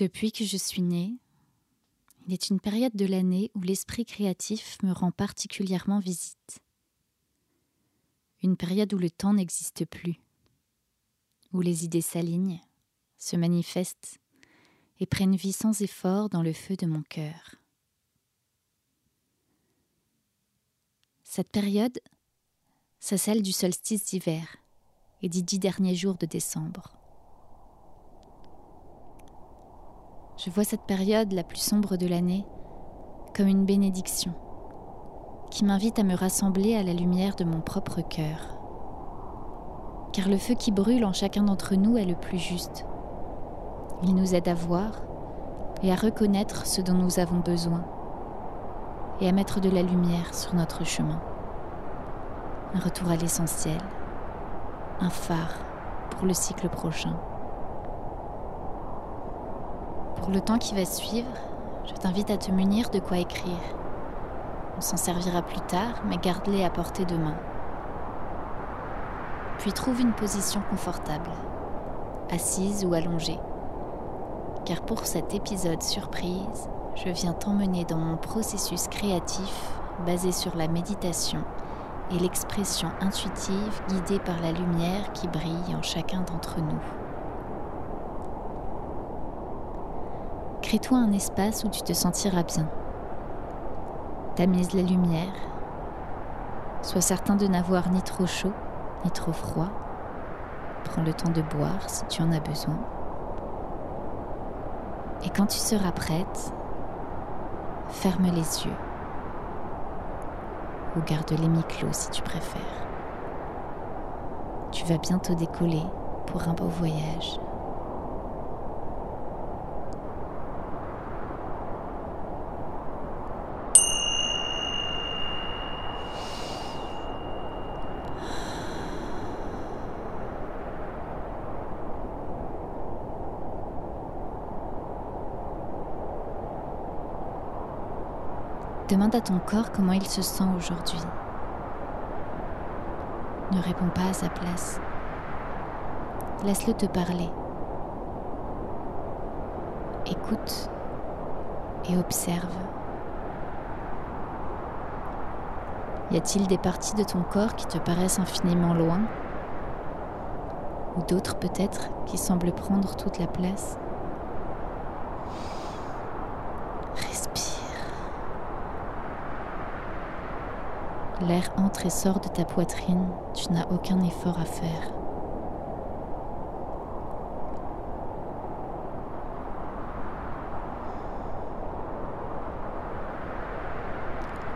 Depuis que je suis née, il est une période de l'année où l'esprit créatif me rend particulièrement visite. Une période où le temps n'existe plus, où les idées s'alignent, se manifestent et prennent vie sans effort dans le feu de mon cœur. Cette période, c'est celle du solstice d'hiver et des dix derniers jours de décembre. Je vois cette période la plus sombre de l'année comme une bénédiction qui m'invite à me rassembler à la lumière de mon propre cœur. Car le feu qui brûle en chacun d'entre nous est le plus juste. Il nous aide à voir et à reconnaître ce dont nous avons besoin et à mettre de la lumière sur notre chemin. Un retour à l'essentiel, un phare pour le cycle prochain. Pour le temps qui va suivre, je t'invite à te munir de quoi écrire. On s'en servira plus tard, mais garde-les à portée de main. Puis trouve une position confortable, assise ou allongée. Car pour cet épisode surprise, je viens t'emmener dans mon processus créatif basé sur la méditation et l'expression intuitive guidée par la lumière qui brille en chacun d'entre nous. Crée-toi un espace où tu te sentiras bien. Tamise la lumière. Sois certain de n'avoir ni trop chaud ni trop froid. Prends le temps de boire si tu en as besoin. Et quand tu seras prête, ferme les yeux ou garde-les mi-clos si tu préfères. Tu vas bientôt décoller pour un beau voyage. Demande à ton corps comment il se sent aujourd'hui. Ne réponds pas à sa place. Laisse-le te parler. Écoute et observe. Y a-t-il des parties de ton corps qui te paraissent infiniment loin? Ou d'autres peut-être qui semblent prendre toute la place? L'air entre et sort de ta poitrine, tu n'as aucun effort à faire.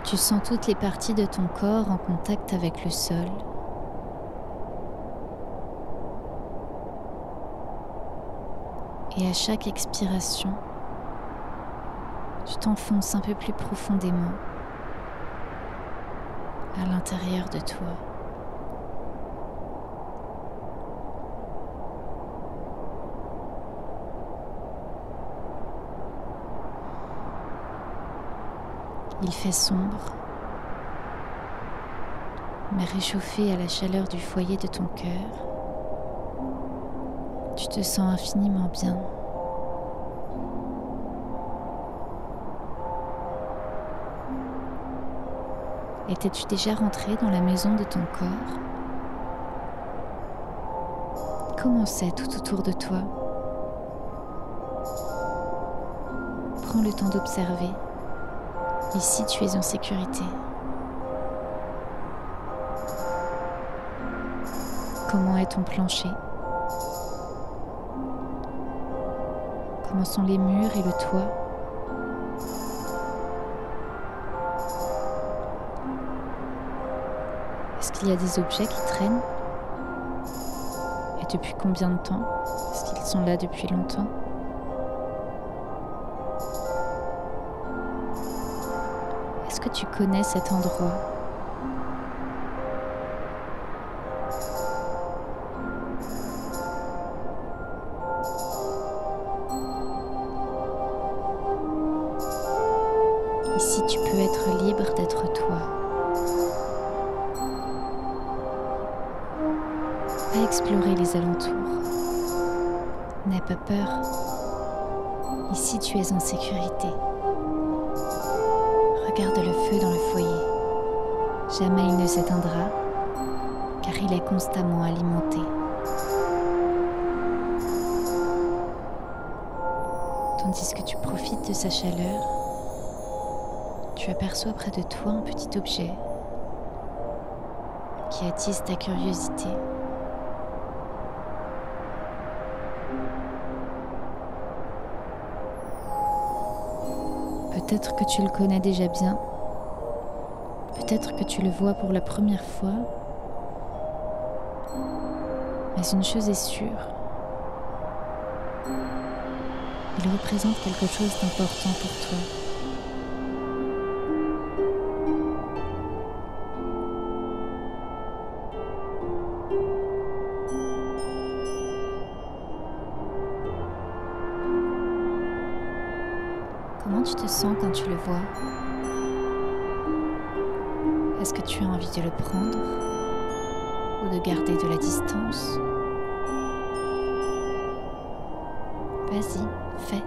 Tu sens toutes les parties de ton corps en contact avec le sol. Et à chaque expiration, tu t'enfonces un peu plus profondément à l'intérieur de toi. Il fait sombre, mais réchauffé à la chaleur du foyer de ton cœur, tu te sens infiniment bien. Étais-tu déjà rentré dans la maison de ton corps? Comment c'est tout autour de toi? Prends le temps d'observer. Ici, tu es en sécurité. Comment est ton plancher? Comment sont les murs et le toit? Qu'il y a des objets qui traînent. Et depuis combien de temps Est-ce qu'ils sont là depuis longtemps? Est-ce que tu connais cet endroit? Jamais il ne s'éteindra, car il est constamment alimenté. Tandis que tu profites de sa chaleur, tu aperçois près de toi un petit objet qui attise ta curiosité. Peut-être que tu le connais déjà bien. Peut-être que tu le vois pour la première fois. Mais une chose est sûre. Il représente quelque chose d'important pour toi. Comment tu te sens quand tu le vois? Est-ce que tu as envie de le prendre ou de garder de la distance? Vas-y, fais.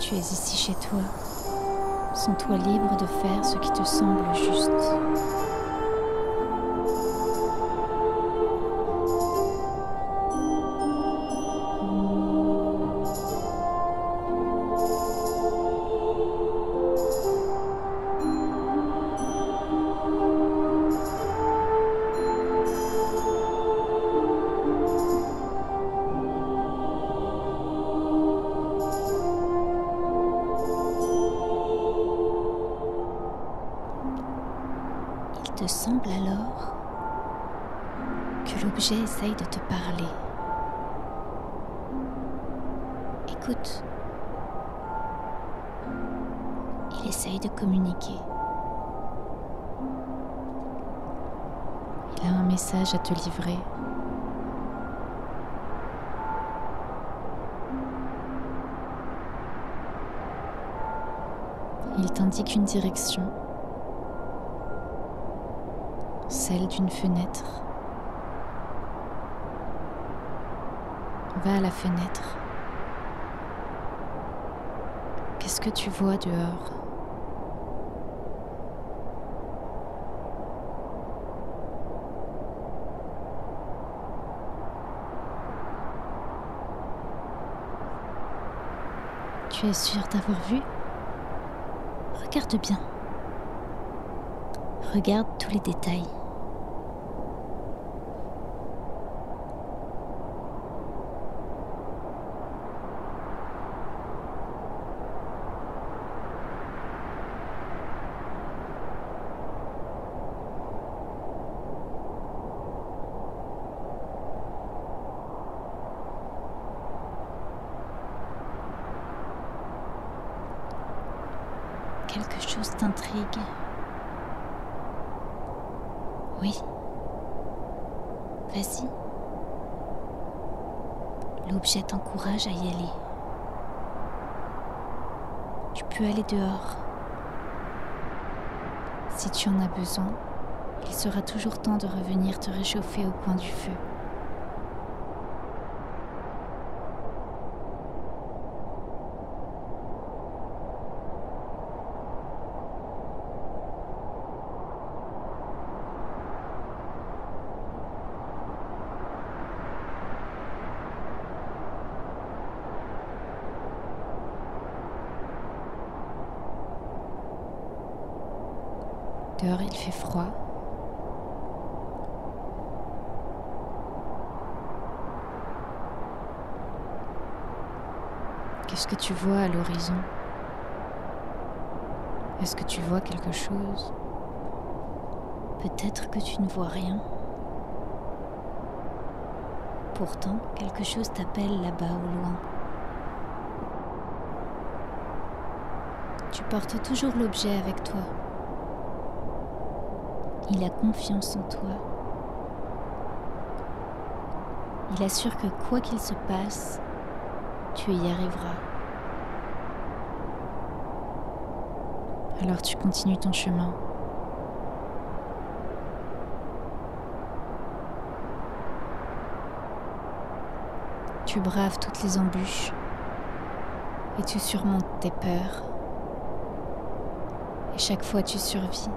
Tu es ici chez toi. Sens-toi libre de faire ce qui te semble juste. Te semble alors que l'objet essaye de te parler. Écoute. Il essaye de communiquer. Il a un message à te livrer. Il t'indique une direction, d'une fenêtre. Va à la fenêtre. Qu'est-ce que tu vois dehors? Tu es sûr d'avoir vu? Regarde bien. Regarde tous les détails. Quelque chose t'intrigue. Oui. Vas-y. L'objet t'encourage à y aller. Tu peux aller dehors. Si tu en as besoin, il sera toujours temps de revenir te réchauffer au coin du feu. Dehors, il fait froid. Qu'est-ce que tu vois à l'horizon? Est-ce que tu vois quelque chose? Peut-être que tu ne vois rien. Pourtant, quelque chose t'appelle là-bas au loin. Tu portes toujours l'objet avec toi. Il a confiance en toi. Il assure que quoi qu'il se passe, tu y arriveras. Alors tu continues ton chemin. Tu braves toutes les embûches. Et tu surmontes tes peurs. Et chaque fois tu survis.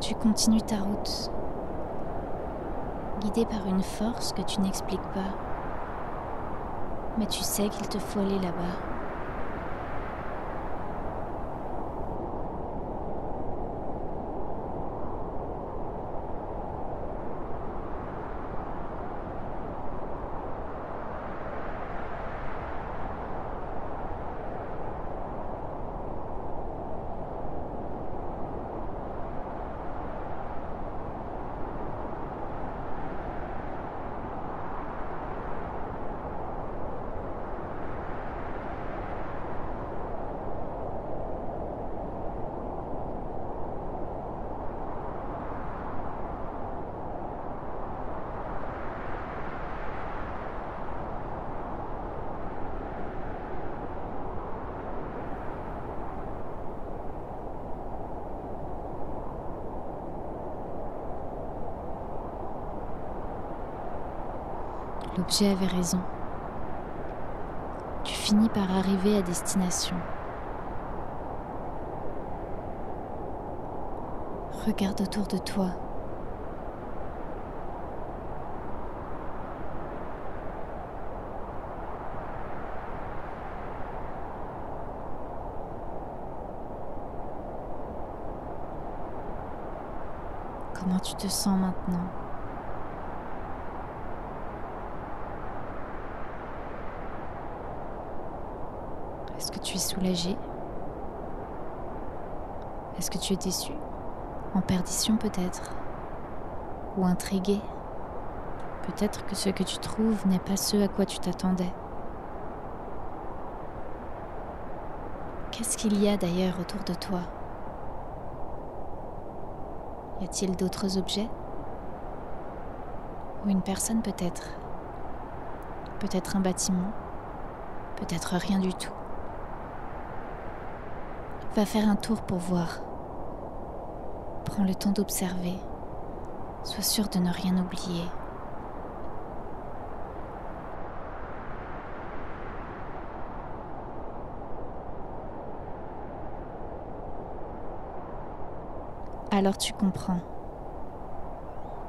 Tu continues ta route, guidé par une force que tu n'expliques pas. Mais tu sais qu'il te faut aller là-bas. L'objet avait raison. Tu finis par arriver à destination. Regarde autour de toi. Comment tu te sens maintenant? Est-ce que tu es soulagé? Est-ce que tu es déçu? En perdition peut-être? Ou intrigué? Peut-être que ce que tu trouves n'est pas ce à quoi tu t'attendais. Qu'est-ce qu'il y a d'ailleurs autour de toi? Y a-t-il d'autres objets? Ou une personne peut-être? Peut-être un bâtiment? Peut-être rien du tout? Va faire un tour pour voir. Prends le temps d'observer. Sois sûr de ne rien oublier. Alors tu comprends.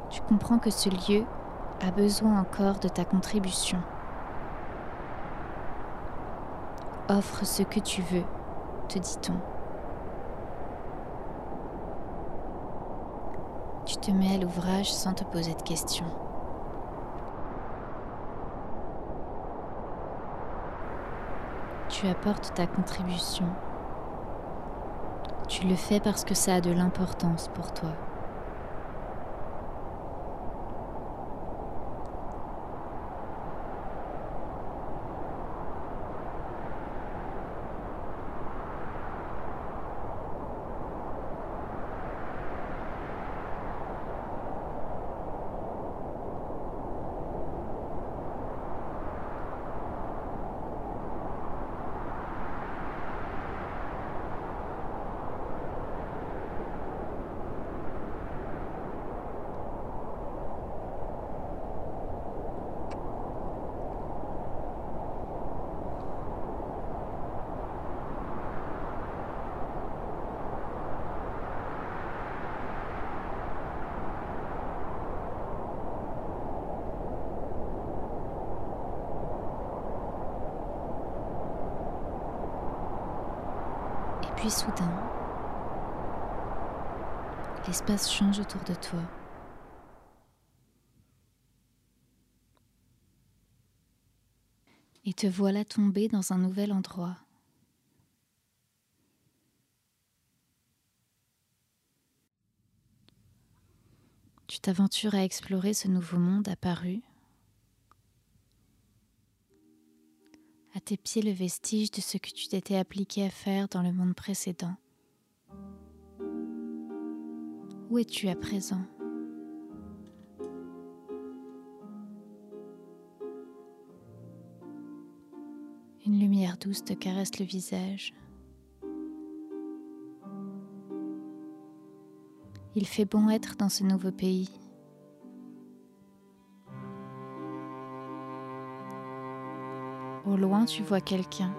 Tu comprends que ce lieu a besoin encore de ta contribution. Offre ce que tu veux, te dit-on. Te mets à l'ouvrage sans te poser de questions. Tu apportes ta contribution. Tu le fais parce que ça a de l'importance pour toi. Puis soudain, l'espace change autour de toi. Et te voilà tomber dans un nouvel endroit. Tu t'aventures à explorer ce nouveau monde apparu tes pieds le vestige de ce que tu t'étais appliqué à faire dans le monde précédent. Où es-tu à présent? Une lumière douce te caresse le visage. Il fait bon être dans ce nouveau pays. Au loin, tu vois quelqu'un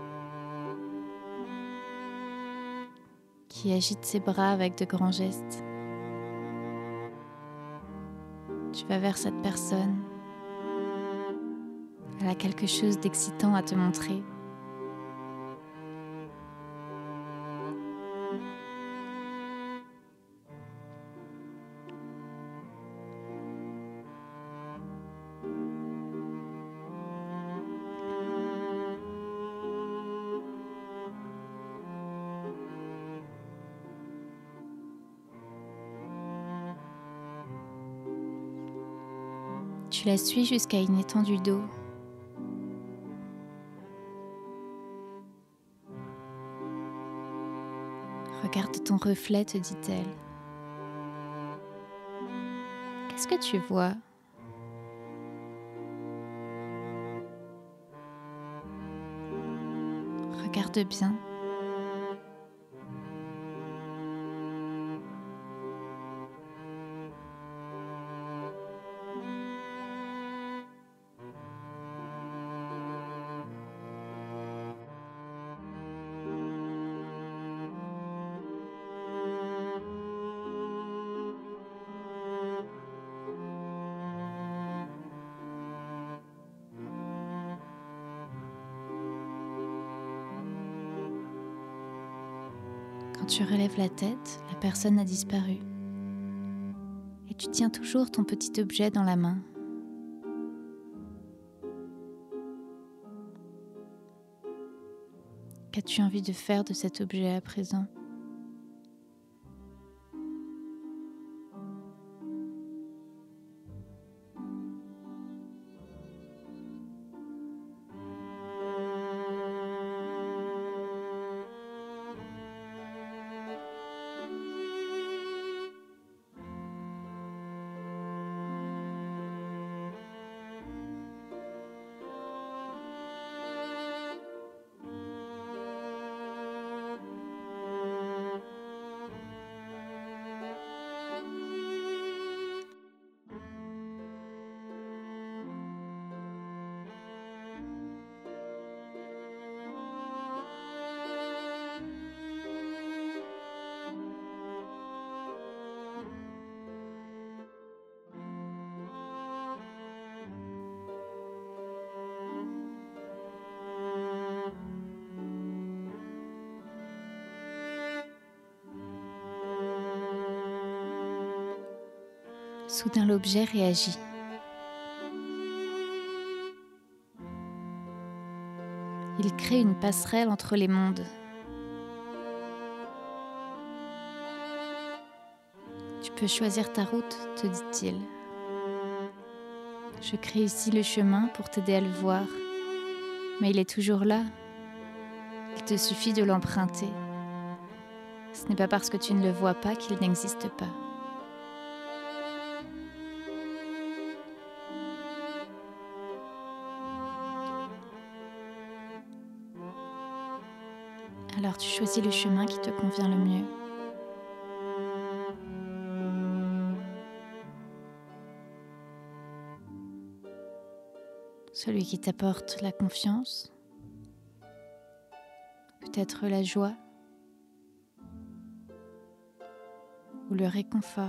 qui agite ses bras avec de grands gestes. Tu vas vers cette personne. Elle a quelque chose d'excitant à te montrer. La suis jusqu'à une étendue d'eau. Regarde ton reflet, te dit-elle. Qu'est-ce que tu vois? Regarde bien. Tu relèves la tête, la personne a disparu. Et tu tiens toujours ton petit objet dans la main. Qu'as-tu envie de faire de cet objet à présent? Soudain l'objet réagit. Il crée une passerelle entre les mondes. Tu peux choisir ta route, te dit-il. Je crée ici le chemin pour t'aider à le voir, mais il est toujours là. Il te suffit de l'emprunter. Ce n'est pas parce que tu ne le vois pas qu'il n'existe pas. Alors tu choisis le chemin qui te convient le mieux. Celui qui t'apporte la confiance, peut-être la joie ou le réconfort.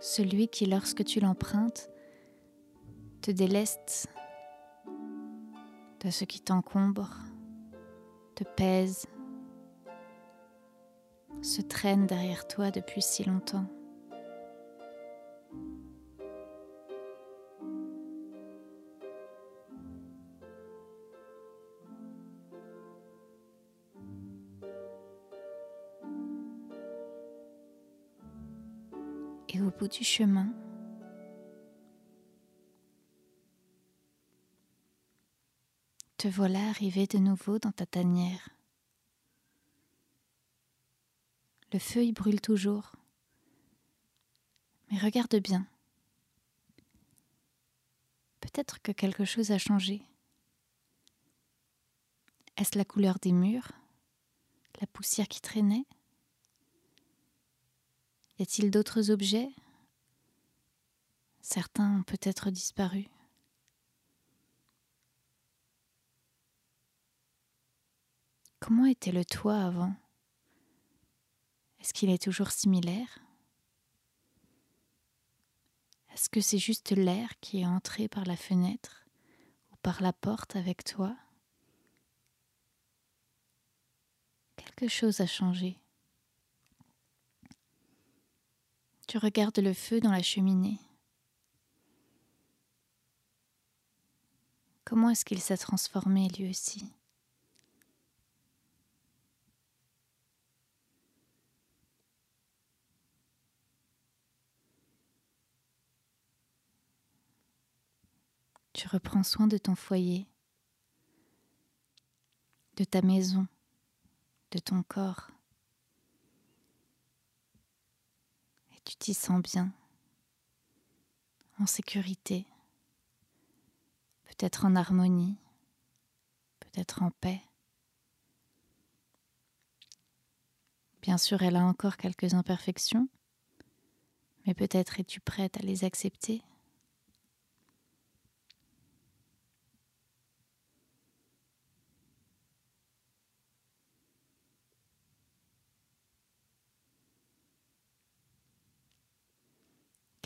Celui qui, lorsque tu l'empruntes, te déleste de ce qui t'encombre, te pèse, se traîne derrière toi depuis si longtemps. Et au bout du chemin, Te voilà arrivé de nouveau dans ta tanière. Le feu y brûle toujours. Mais regarde bien. Peut-être que quelque chose a changé. Est-ce la couleur des murs? La poussière qui traînait? Y a-t-il d'autres objets? Certains ont peut-être disparu. Comment était le toit avant? Est-ce qu'il est toujours similaire? Est-ce que c'est juste l'air qui est entré par la fenêtre ou par la porte avec toi? Quelque chose a changé. Tu regardes le feu dans la cheminée. Comment est-ce qu'il s'est transformé lui aussi? Tu reprends soin de ton foyer, de ta maison, de ton corps. Et tu t'y sens bien, en sécurité, peut-être en harmonie, peut-être en paix. Bien sûr, elle a encore quelques imperfections, mais peut-être es-tu prête à les accepter?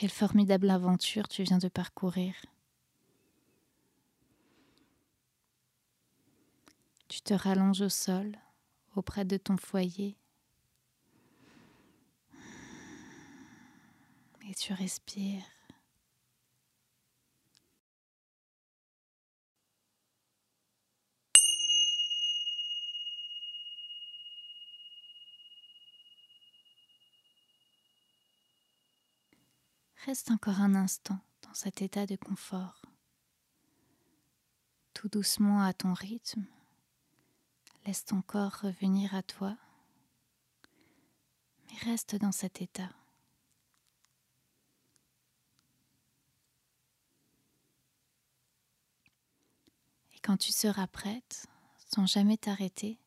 Quelle formidable aventure tu viens de parcourir. Tu te rallonges au sol, auprès de ton foyer, et tu respires. Reste encore un instant dans cet état de confort. Tout doucement à ton rythme, laisse ton corps revenir à toi, mais reste dans cet état. Et quand tu seras prête, sans jamais t'arrêter,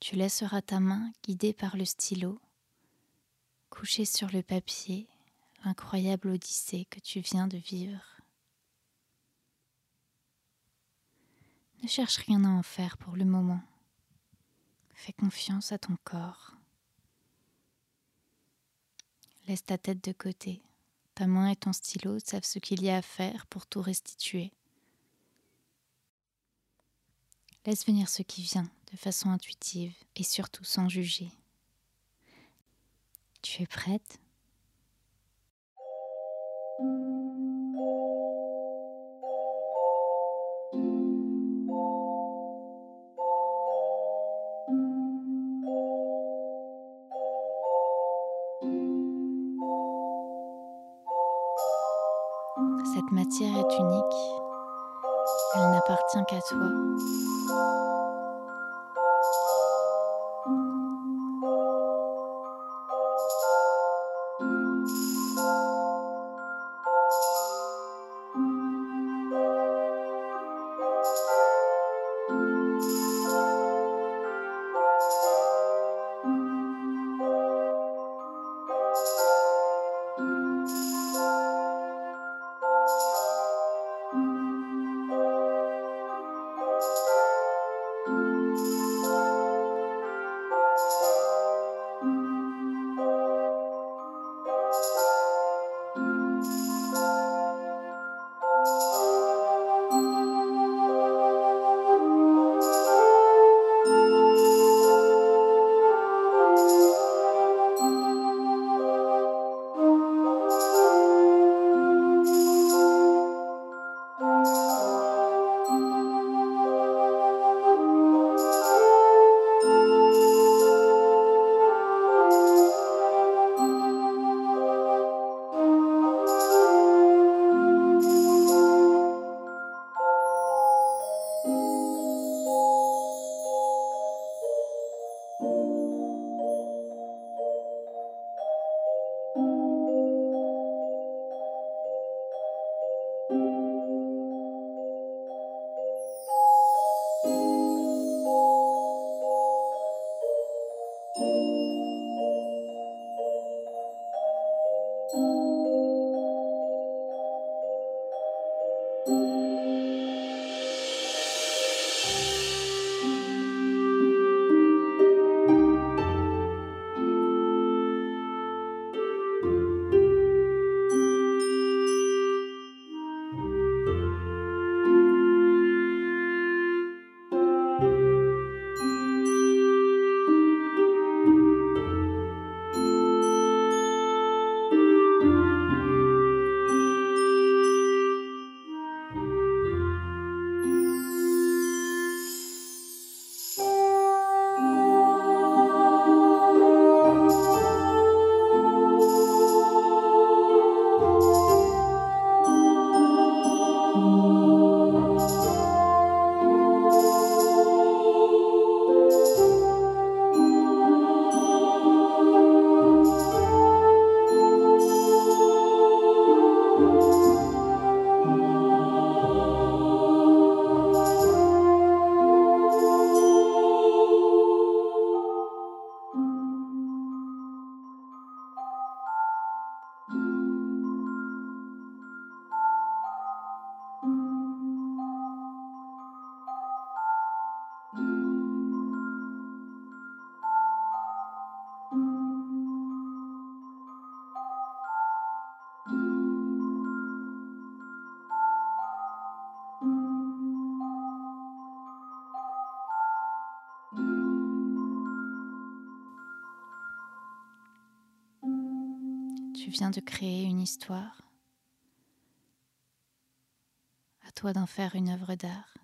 tu laisseras ta main guidée par le stylo, couchée sur le papier l'incroyable odyssée que tu viens de vivre. Ne cherche rien à en faire pour le moment. Fais confiance à ton corps. Laisse ta tête de côté. Ta main et ton stylo savent ce qu'il y a à faire pour tout restituer. Laisse venir ce qui vient de façon intuitive et surtout sans juger. Tu es prête? thank you viens de créer une histoire. À toi d'en faire une œuvre d'art.